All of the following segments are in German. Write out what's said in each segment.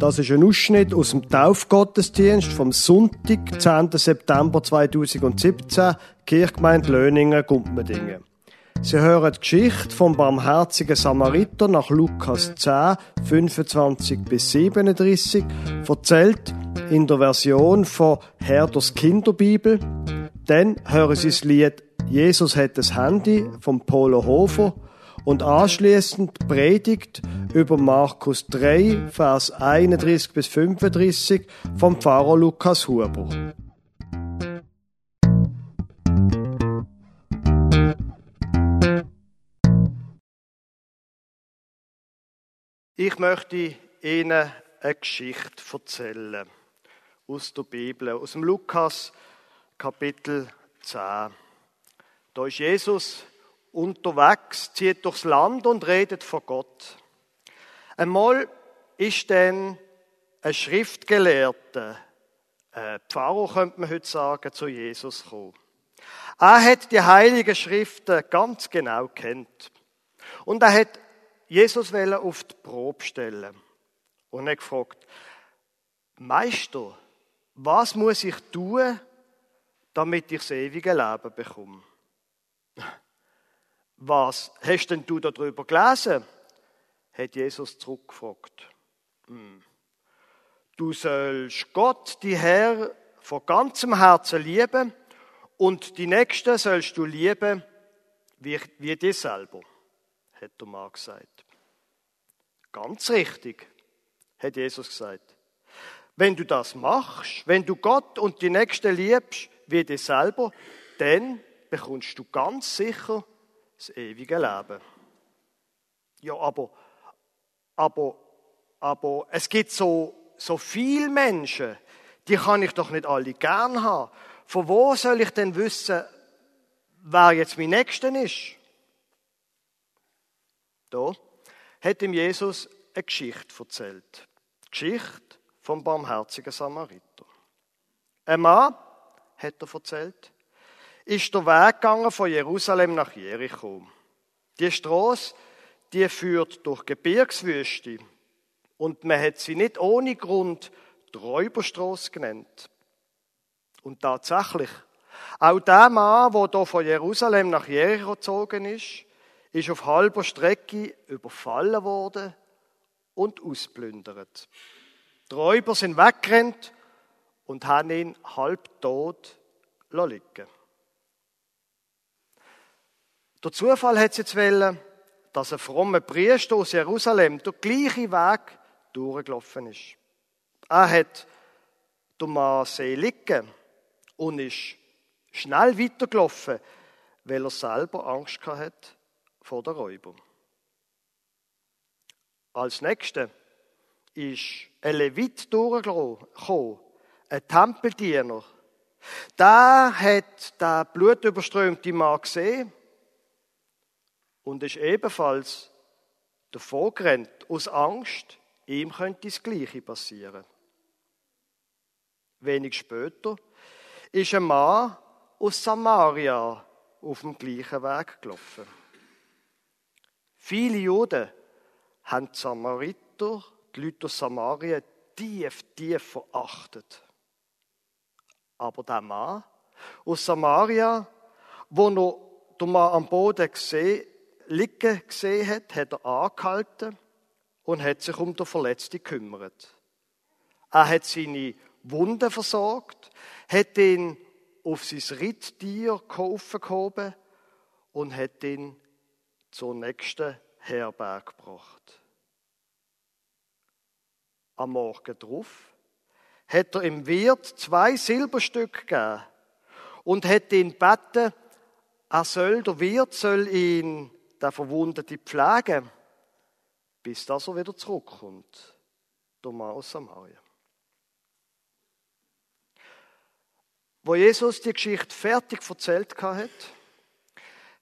Das ist ein Ausschnitt aus dem Taufgottesdienst vom Sonntag, 10. September 2017, Kirchgemeinde Löningen, Gumpmendingen. Sie hören die Geschichte vom barmherzigen Samariter nach Lukas 10, 25 bis 37, erzählt in der Version von Herders Kinderbibel. Dann hören Sie das Lied Jesus hat das Handy vom Polo Hofer und anschließend Predigt über Markus 3, Vers 31 bis 35 vom Pfarrer Lukas Huber. Ich möchte Ihnen eine Geschichte erzählen aus der Bibel, aus dem Lukas Kapitel 10. Da ist Jesus unterwegs, zieht durchs Land und redet von Gott. Einmal ist dann ein Schriftgelehrter, ein Pfarrer könnte man heute sagen, zu Jesus gekommen. Er hat die Heiligen Schriften ganz genau kennt. Und er hat Jesus auf die Probe stellen. Und er gefragt, Meister, was muss ich tun, damit ich das ewige Leben bekomme? Was hast denn du darüber gelesen? hat Jesus zurückgefragt. Hm. Du sollst Gott, die Herr, von ganzem Herzen lieben und die Nächsten sollst du lieben wie, wie dich selber, hat der Mann gesagt. Ganz richtig, hat Jesus gesagt. Wenn du das machst, wenn du Gott und die Nächsten liebst wie dich selber, dann bekommst du ganz sicher das ewige Leben. Ja, aber, aber, aber es gibt so, so viele Menschen, die kann ich doch nicht alle gern haben. Von wo soll ich denn wissen, wer jetzt mein Nächster ist? Da hat ihm Jesus eine Geschichte erzählt. Die Geschichte vom barmherzigen Samariter. Ein Mann, hat er erzählt, ist der Weg gegangen von Jerusalem nach Jericho. Die Straße, die führt durch Gebirgswüste und man hat sie nicht ohne Grund die Räuberstraße genannt. Und tatsächlich, auch der Mann, der hier von Jerusalem nach Jericho gezogen ist, ist auf halber Strecke überfallen worden und ausplündert. Die Räuber sind weggerannt und haben ihn halb tot liegen der Zufall hat jetzt wollen, dass ein frommer Priester aus Jerusalem den gleichen Weg durchgelaufen ist. Er hat den Mann liegen und ist schnell weitergelaufen, weil er selber Angst hat vor der Räuber. Als nächster ist ein Levit durchgekommen, ein Tempeldiener. Der hat den blutüberströmten Mann gesehen und ist ebenfalls davor gerannt, aus Angst, ihm könnte das Gleiche passieren. Wenig später ist ein Mann aus Samaria auf dem gleichen Weg gelaufen. Viele Juden haben die Samariter, die Leute aus Samaria, tief, tief verachtet. Aber der Mann aus Samaria, wo noch der Mann am Boden gesehen liegen gesehen hat, hat er angehalten und hat sich um den Verletzten gekümmert. Er hat seine Wunden versorgt, hat ihn auf sein Ritttier gehoben und hat ihn zur nächsten Herberg gebracht. Am Morgen darauf hat er im Wirt zwei Silberstücke gegeben und hat ihn gebeten, er soll, der Wirt soll ihn der Verwundete pflegen, bis das er wieder zurückkommt. Mann aus Samaria. Wo Jesus die Geschichte fertig erzählt hat,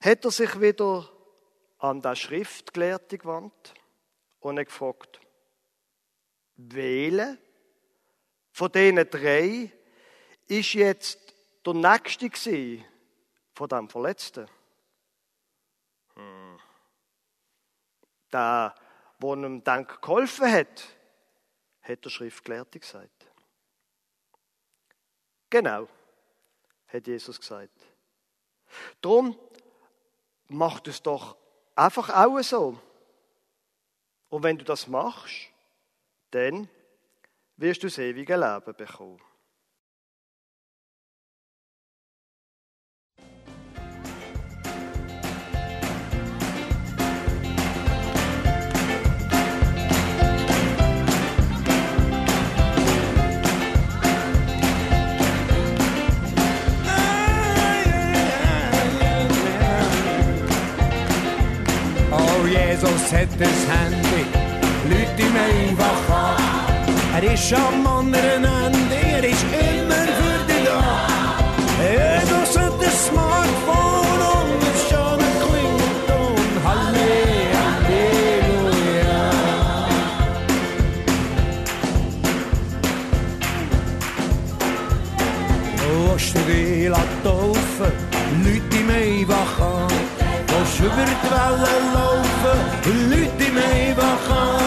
hat er sich wieder an der Schriftgelehrte gewandt und er gefragt, wähle von diesen drei ist jetzt der Nächste von dem Verletzten? Der, der ihm dann geholfen hat, hat der Schriftgelehrte gesagt. Genau, hat Jesus gesagt. Drum macht es doch einfach auch so. Und wenn du das machst, dann wirst du das ewige Leben bekommen. Jesus hat das Handy, Leute ihm einfach an. Er ist am anderen Ende, er ist immer für dich da. Jesus hat das Smartphone und es schon ein Klingelton. Halleluja. Willst du dich taufen, Leute ihm einfach an. Willst über die Wellen laufen, Leute ihm einfach an.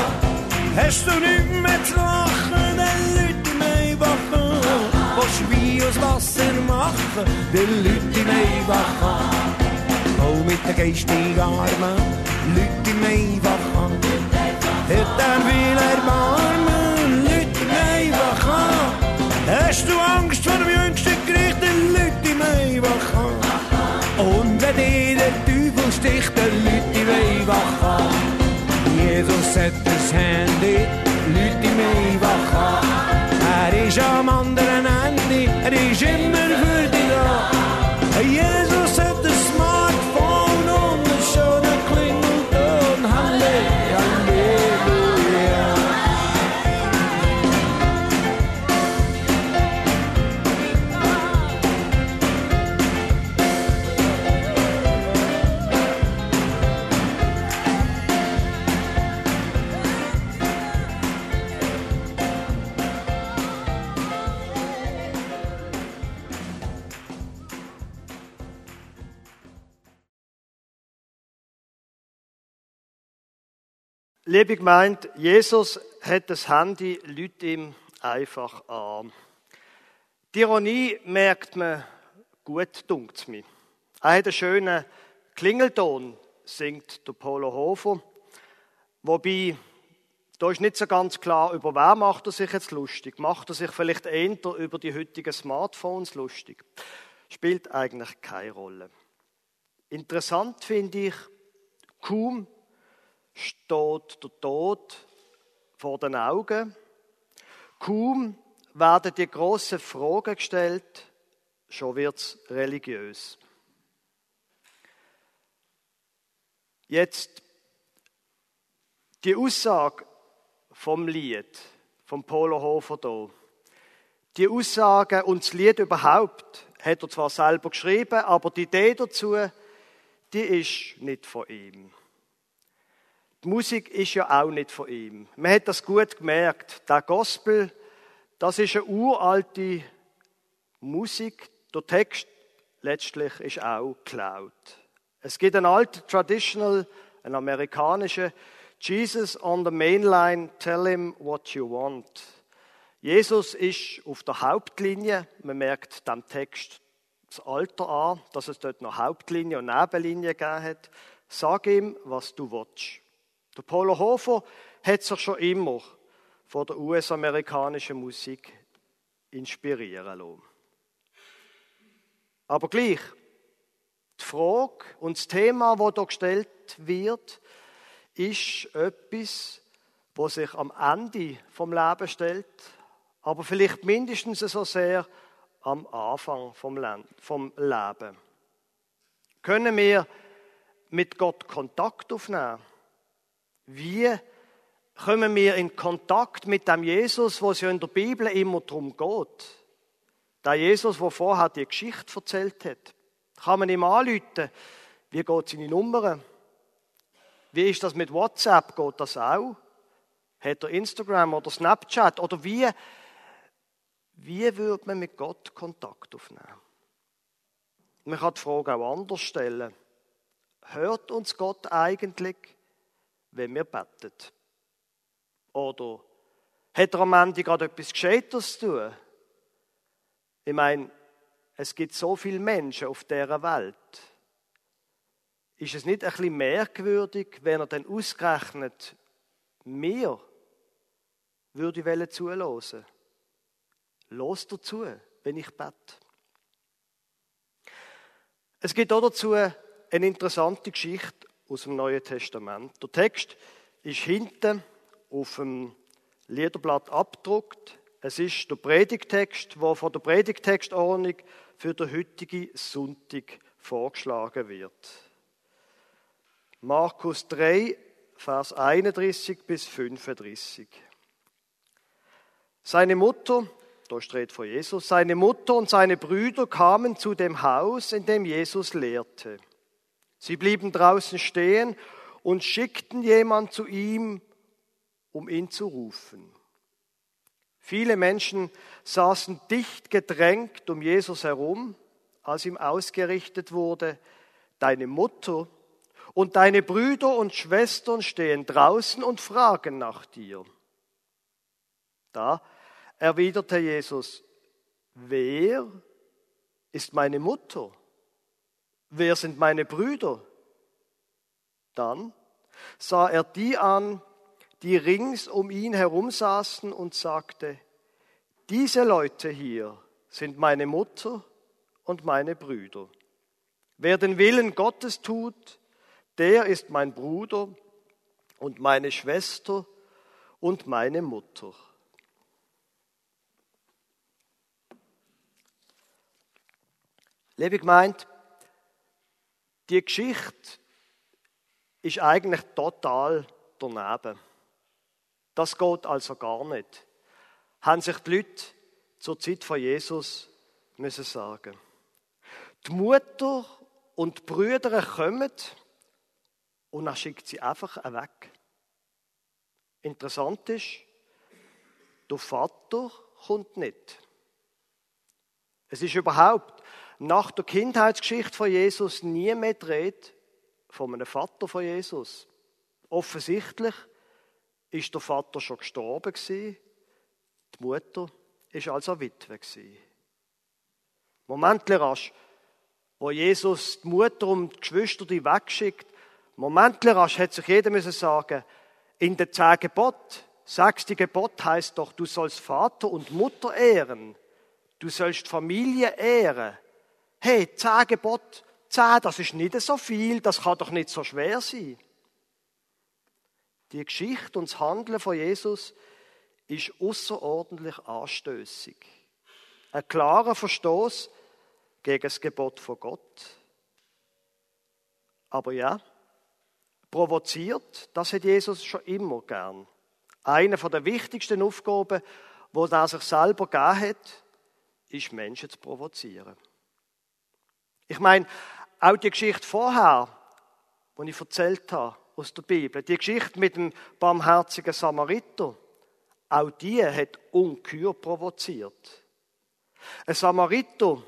Hast du nichts mehr zu lachen, dann Leute an. Willst du Wein aus Wasser machen, dann Leute ihm einfach an. Auch mit den geistigen Armen, Leute einfach an. Hat er will erbarmen, Liebe gemeint, Jesus hat das Handy, Leute ihm einfach an. Die Ironie merkt man gut, dunkt mir. Er hat einen schönen Klingelton, singt der Polo Hofer. Wobei, da ist nicht so ganz klar, über wer macht er sich jetzt lustig. Macht er sich vielleicht eher über die heutigen Smartphones lustig? Spielt eigentlich keine Rolle. Interessant finde ich, kaum steht der Tod vor den Augen. Kaum werden die grossen Fragen gestellt, schon wird's religiös. Jetzt die Aussage vom Lied, vom Polo Hofer hier. Die Aussage und das Lied überhaupt hat er zwar selber geschrieben, aber die Idee dazu, die ist nicht von ihm. Die Musik ist ja auch nicht von ihm. Man hat das gut gemerkt. Der Gospel, das ist eine uralte Musik. Der Text letztlich ist auch geklaut. Es gibt einen alten Traditional, einen amerikanischen Jesus on the main line, tell him what you want. Jesus ist auf der Hauptlinie. Man merkt dem Text das Alter an, dass es dort noch Hauptlinie und Nebenlinie gegeben hat. Sag ihm, was du willst. Der Polo Hofer hat sich schon immer von der US-amerikanischen Musik inspirieren lassen. Aber gleich, die Frage und das Thema, das hier gestellt wird, ist etwas, was sich am Ende vom Leben stellt, aber vielleicht mindestens so sehr am Anfang vom Leben. Können wir mit Gott Kontakt aufnehmen? Wie kommen wir in Kontakt mit dem Jesus, wo es ja in der Bibel immer darum geht? Der Jesus, der vorher die Geschichte erzählt hat. Kann man ihm anrufen? Wie geht seine Nummer? Wie ist das mit WhatsApp? Geht das auch? Hat er Instagram oder Snapchat? Oder wie, wie würde man mit Gott Kontakt aufnehmen? Man kann die Frage auch anders stellen. Hört uns Gott eigentlich? Wenn wir beten? Oder Hat er am Ende gerade etwas Gescheites zu tun? Ich meine, es gibt so viele Menschen auf dieser Welt. Ist es nicht ein bisschen merkwürdig, wenn er dann ausgerechnet mir würde zuhören? Los dazu, wenn ich bete. Es gibt auch dazu eine interessante Geschichte aus dem Neuen Testament. Der Text ist hinten auf dem Liederblatt abgedruckt. Es ist der Predigtext, der von der Predigtextordnung für den heutigen Sonntag vorgeschlagen wird. Markus 3, Vers 31 bis 35. Seine Mutter, da steht vor Jesus, seine Mutter und seine Brüder kamen zu dem Haus, in dem Jesus lehrte. Sie blieben draußen stehen und schickten jemand zu ihm, um ihn zu rufen. Viele Menschen saßen dicht gedrängt um Jesus herum, als ihm ausgerichtet wurde, deine Mutter und deine Brüder und Schwestern stehen draußen und fragen nach dir. Da erwiderte Jesus, wer ist meine Mutter? Wer sind meine Brüder? Dann sah er die an, die rings um ihn herum saßen und sagte, diese Leute hier sind meine Mutter und meine Brüder. Wer den Willen Gottes tut, der ist mein Bruder und meine Schwester und meine Mutter. Liebe meint, die Geschichte ist eigentlich total daneben. Das geht also gar nicht. Haben sich die Leute zur Zeit von Jesus müssen sagen. Die Mutter und die Brüder kommen und er schickt sie einfach weg. Interessant ist, der Vater kommt nicht. Es ist überhaupt nach der Kindheitsgeschichte von Jesus nie mehr dreht von einem Vater von Jesus. Offensichtlich ist der Vater schon gestorben gewesen, die Mutter ist also Witwe gewesen. Moment rasch, wo Jesus die Mutter und die Geschwister die wegschickt, Moment rasch hat sich jeder müssen sagen, in den zehn Gebot, sechste Gebot heißt doch, du sollst Vater und Mutter ehren. Du sollst Familie ehren. Hey, zehn Gebot, zehn, das ist nicht so viel, das kann doch nicht so schwer sein. Die Geschichte und das Handeln von Jesus ist außerordentlich anstößig. Ein klarer Verstoß gegen das Gebot von Gott. Aber ja, provoziert, das hat Jesus schon immer gern. Eine der wichtigsten Aufgaben, wo er sich selber gegeben hat, ist Menschen zu provozieren. Ich meine, auch die Geschichte vorher, die ich erzählt habe, aus der Bibel. Die Geschichte mit dem barmherzigen Samariter, auch die hat Unkür provoziert. Ein Samariter,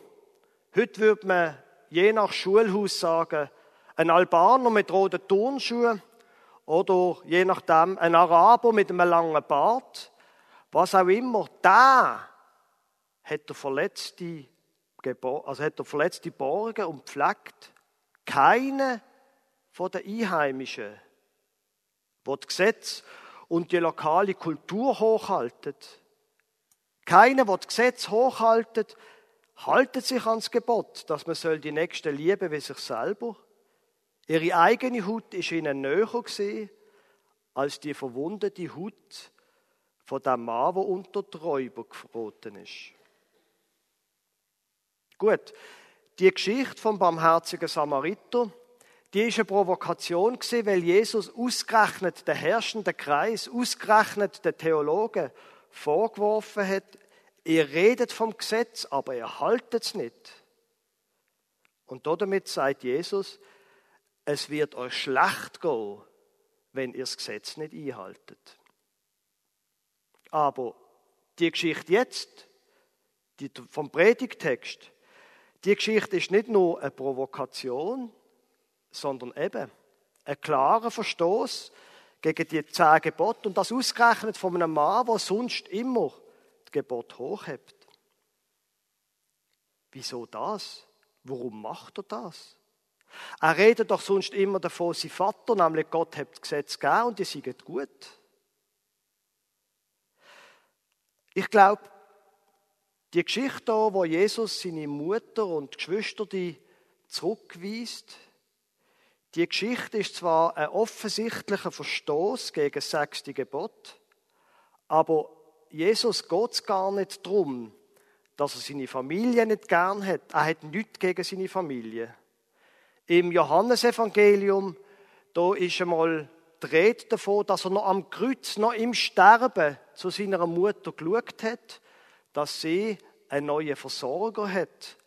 heute würde man je nach Schulhaus sagen, ein Albaner mit roten Turnschuhen oder je nachdem ein Araber mit einem langen Bart, was auch immer, da hat der Verletzte, also hat der Verletzte borgen und pflegt. Keine von den Einheimischen, wo das Gesetz und die lokale Kultur hochhaltet. Keiner, der das Gesetz hochhaltet, haltet sich ans Gebot, dass man soll die Nächsten lieben wie sich selber. Ihre eigene Haut ist ihnen näher als die verwundete Haut von dem Mann, der unter die Räuber geraten ist. Gut, die Geschichte vom barmherzigen Samariter die ist eine Provokation weil Jesus ausgerechnet den herrschenden Kreis, ausgerechnet den Theologen vorgeworfen hat, ihr redet vom Gesetz, aber ihr haltet es nicht. Und damit sagt Jesus, es wird euch schlecht gehen, wenn ihr das Gesetz nicht einhaltet. Aber die Geschichte jetzt, die vom Predigtext, die Geschichte ist nicht nur eine Provokation, sondern eben ein klarer Verstoß gegen die zehn Gebote und das ausgerechnet von einem Mann, der sonst immer das Gebot hochhebt. Wieso das? Warum macht er das? Er redet doch sonst immer davon, sein Vater, nämlich Gott hat das Gesetz gegeben und die sind gut. Ich glaube, die Geschichte wo Jesus seine Mutter und Geschwister zurückweist, die Geschichte ist zwar ein offensichtlicher Verstoß gegen das sechste Gebot, aber Jesus geht es gar nicht darum, dass er seine Familie nicht gern hat. Er hat nichts gegen seine Familie. Im Johannesevangelium, da ist einmal die Rede davon, dass er noch am Kreuz, noch im Sterben zu seiner Mutter geschaut hat, dass sie einen neuen Versorger hat.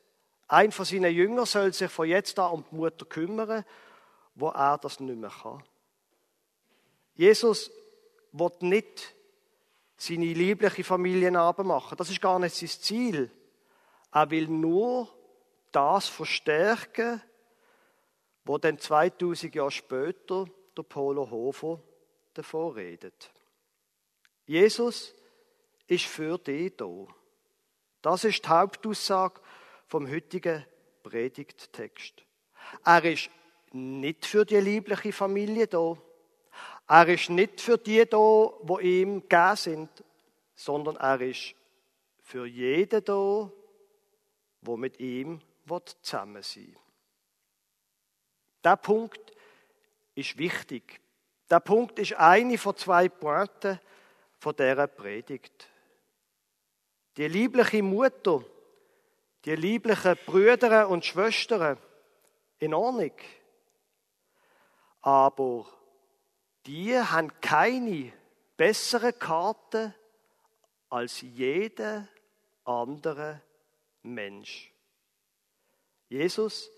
Ein von seinen Jüngern soll sich von jetzt an um die Mutter kümmern, wo er das nicht mehr kann. Jesus wird nicht seine liebliche Familie machen. Das ist gar nicht sein Ziel. Er will nur das verstärken, wo dann 2000 Jahre später der Polo Hofer davor redet. Jesus ist für dich da. Das ist die Hauptaussage vom heutigen Predigttext. Er ist nicht für die liebliche Familie da. Er ist nicht für die da, wo ihm gegeben sind, sondern er ist für jeden da, wo mit ihm zusammen sein will. Der Punkt ist wichtig. Der Punkt ist eine von zwei Pointen von dieser Predigt. Die liebliche Mutter, die lieblichen Brüder und Schwestern, in Ordnung. Aber die haben keine bessere Karte als jeder andere Mensch. Jesus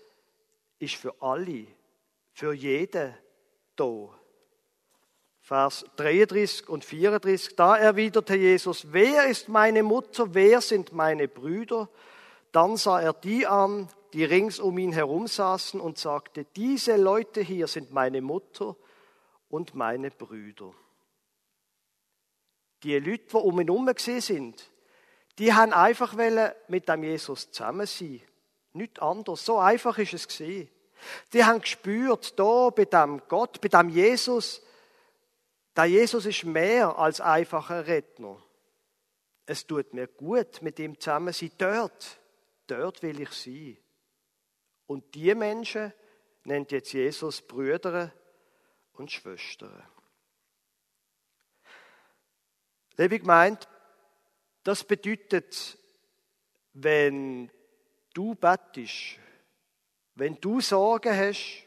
ist für alle, für jeden da. Vers 33 und 34, da erwiderte Jesus, wer ist meine Mutter, wer sind meine Brüder? Dann sah er die an, die rings um ihn herum saßen und sagte, diese Leute hier sind meine Mutter und meine Brüder. Die Leute, die um ihn herum sind, die haben einfach mit dem Jesus zusammen sein. Nicht anders. So einfach ist es gesehen. Die haben gespürt, da bei dem Gott, bei dem Jesus, der Jesus ist mehr als einfacher Redner. Es tut mir gut, mit ihm zusammen sein. Dort, dort will ich sein. Und die Menschen nennt jetzt Jesus Brüder und Schwestern. Liebe meint, das bedeutet, wenn du bettest, wenn du Sorgen hast,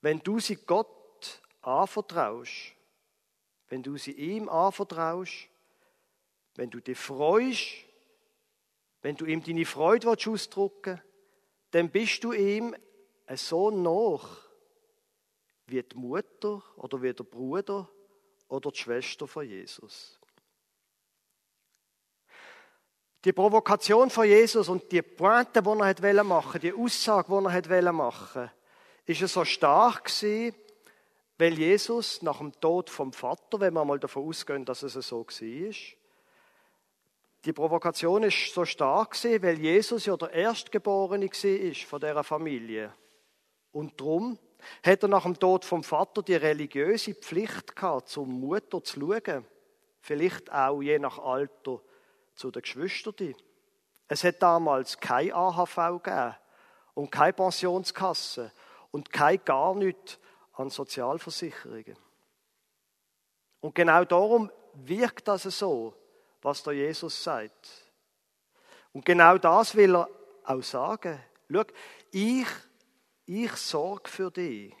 wenn du sie Gott anvertraust, wenn du sie ihm anvertraust, wenn du dich freust, wenn du ihm deine Freude ausdrücken willst, dann bist du ihm so nach wie die Mutter oder wie der Bruder oder die Schwester von Jesus. Die Provokation von Jesus und die Pointe, die er machen wollte, die Aussage, die er machen wollte, ist so stark weil Jesus nach dem Tod vom Vater, wenn wir mal davon ausgehen, dass es so war, die Provokation ist so stark gewesen, weil Jesus ja der Erstgeborene war von dieser Familie. Und darum hat er nach dem Tod vom Vater die religiöse Pflicht gehabt, zum Mutter zu schauen. Vielleicht auch je nach Alter zu den Geschwistern. Es hat damals kein AHV gegeben und keine Pensionskasse und kein gar nichts an Sozialversicherungen. Und genau darum wirkt das so, was der Jesus sagt. Und genau das will er auch sagen. Schau, ich, ich sorge für dich.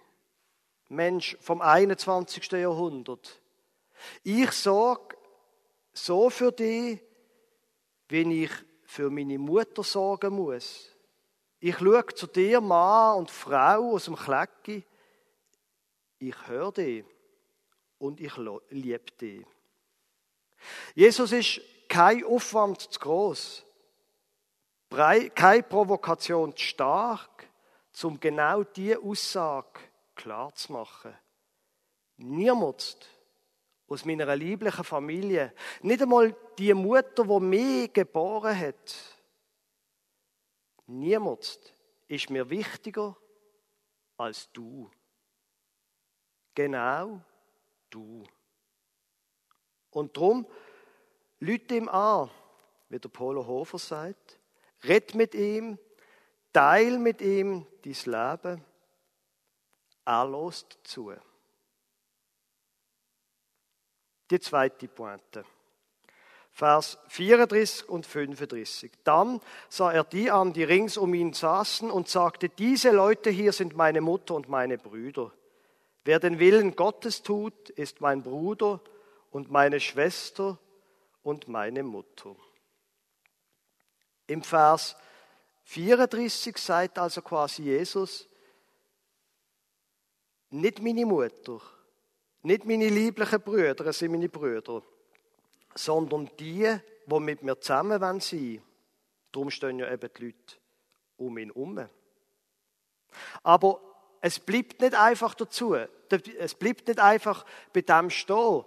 Mensch vom 21. Jahrhundert. Ich sorge so für dich, wenn ich für meine Mutter sorgen muss. Ich schaue zu dir, Mann und Frau aus dem Klecki. Ich höre dich und ich liebe dich. Jesus ist kein Aufwand zu groß, keine Provokation zu stark, um genau diese Aussage klar zu machen. Niemand aus meiner lieblichen Familie, nicht einmal die Mutter, die mich geboren hat. Niemand ist mir wichtiger als du. Genau du. Und darum, Leute ihm an, wie der Polo Hofer sagt. Red mit ihm, teil mit ihm dein Leben. Er lässt zu. Die zweite Pointe. Vers 34 und 35. Dann sah er die an, die rings um ihn saßen und sagte, diese Leute hier sind meine Mutter und meine Brüder. Wer den Willen Gottes tut, ist mein Bruder und meine Schwester und meine Mutter. Im Vers 34 sagt also quasi Jesus, nicht meine Mutter, nicht meine lieblichen Brüder sind meine Brüder, sondern die, die mit mir zusammen sein wollen. Darum stehen ja eben die Leute um ihn herum. Aber es bleibt nicht einfach dazu, es bleibt nicht einfach bei dem stehen,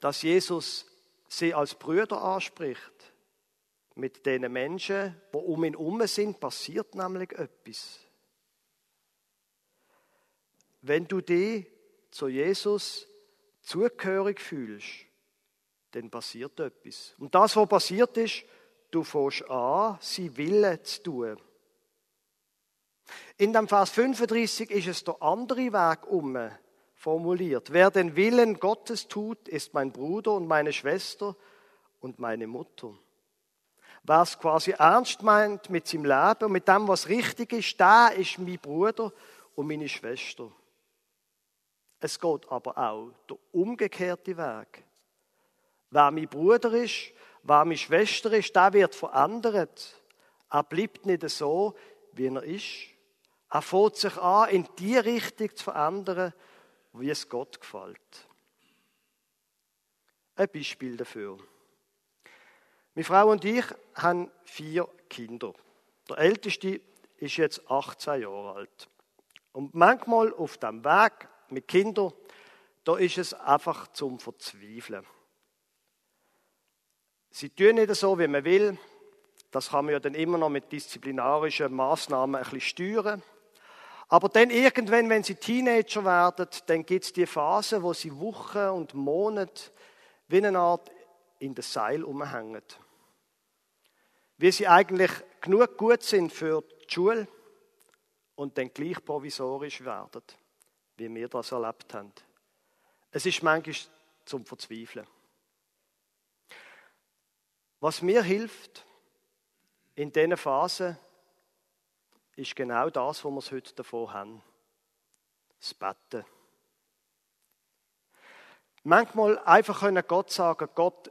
dass Jesus sie als Brüder anspricht. Mit den Menschen, die um ihn herum sind, passiert nämlich etwas. Wenn du dich zu Jesus zugehörig fühlst, dann passiert etwas. Und das, was passiert ist, du fängst an, sie Wille zu tun. In dem Vers 35 ist es der andere Weg um formuliert. Wer den Willen Gottes tut, ist mein Bruder und meine Schwester und meine Mutter. Wer es quasi ernst meint mit seinem Leben und mit dem, was richtig ist, der ist mein Bruder und meine Schwester. Es geht aber auch der umgekehrte Weg. Wer mein Bruder ist, wer meine Schwester ist, der wird verändert. Er bleibt nicht so, wie er ist. Er fängt sich an, in die Richtung zu verändern, wie es Gott gefällt. Ein Beispiel dafür. Meine Frau und ich haben vier Kinder. Der älteste ist jetzt 18 Jahre alt. Und manchmal auf dem Weg mit Kindern, da ist es einfach zum Verzweifeln. Sie tun nicht so, wie man will. Das kann man ja dann immer noch mit disziplinarischen Maßnahmen ein bisschen steuern. Aber dann irgendwann, wenn sie Teenager werden, dann gibt es die Phase, wo sie Wochen und Monate wie eine Art in das Seil umhängen. Wie sie eigentlich genug gut sind für die Schule und dann gleich provisorisch werden, wie wir das erlebt haben. Es ist manchmal zum Verzweifeln. Was mir hilft in diesen Phasen, ist genau das, was wir heute davon haben. Das Betten. Manchmal einfach können Gott sagen, Gott,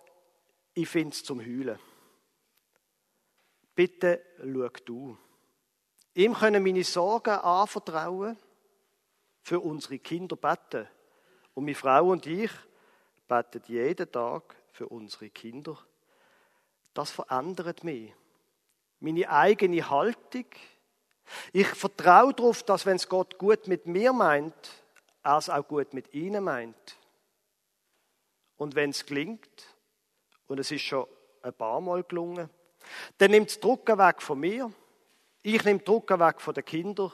ich finde es zum Heulen. Bitte schau du. Ihm können meine Sorgen anvertrauen, für unsere Kinder beten. Und meine Frau und ich beten jeden Tag für unsere Kinder. Das verändert mich. Meine eigene Haltung, ich vertraue darauf, dass wenn es Gott gut mit mir meint, er es auch gut mit ihnen meint. Und wenn es gelingt, und es ist schon ein paar Mal gelungen, dann nimmt es Druck weg von mir, ich nehme Druck weg von den Kindern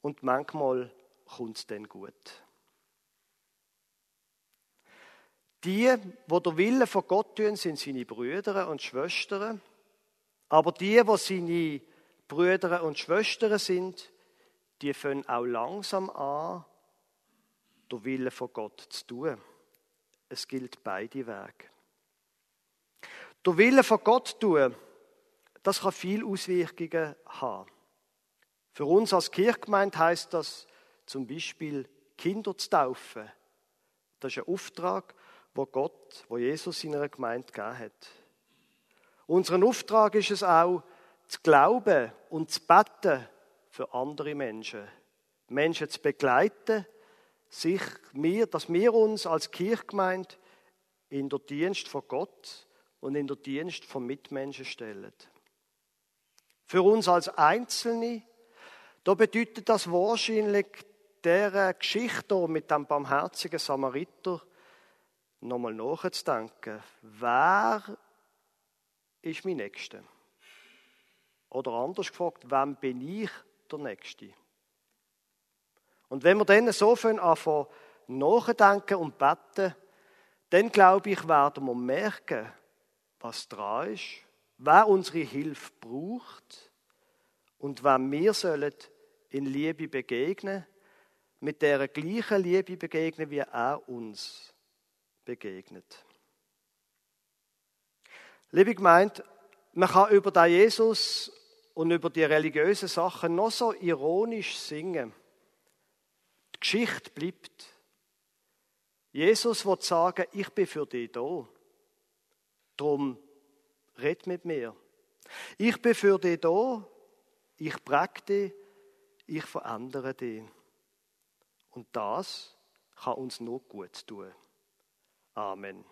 und manchmal kommt es dann gut. Die, wo der Wille von Gott tun, sind seine Brüder und Schwestern. Aber die, wo seine Brüder und Schwestern sind, die fangen auch langsam an, der Wille von Gott zu tun. Es gilt beide Wege. Der Wille von Gott tun, das kann viele Auswirkungen haben. Für uns als Kirchgemeinde heißt das zum Beispiel Kinder zu taufen. Das ist ein Auftrag, wo Gott, wo Jesus seiner Gemeinde gegeben hat. Unseren Auftrag ist es auch, zu glauben und zu beten für andere Menschen. Menschen zu begleiten, sich, wir, dass wir uns als Kirchgemeinde in der Dienst von Gott und in der Dienst von Mitmenschen stellen. Für uns als Einzelne, da bedeutet das wahrscheinlich dieser Geschichte mit dem barmherzigen Samariter nochmal nachzudenken. Wer ist mein Nächster? Oder anders gefragt, wem bin ich der Nächste? Und wenn wir dann so anfangen nachdenken und beten, dann glaube ich, werden wir merken, was dran ist, wer unsere Hilfe braucht und wem wir sollen in Liebe begegnen, mit der gleichen Liebe begegnen, wie er uns begegnet. Liebe Gemeinde, man kann über den Jesus und über die religiösen Sachen noch so ironisch singen. Die Geschichte bleibt. Jesus wird sagen, ich bin für dich da. Drum red mit mir. Ich bin für dich da, ich präge dich, ich verändere dich. Und das kann uns nur gut tun. Amen.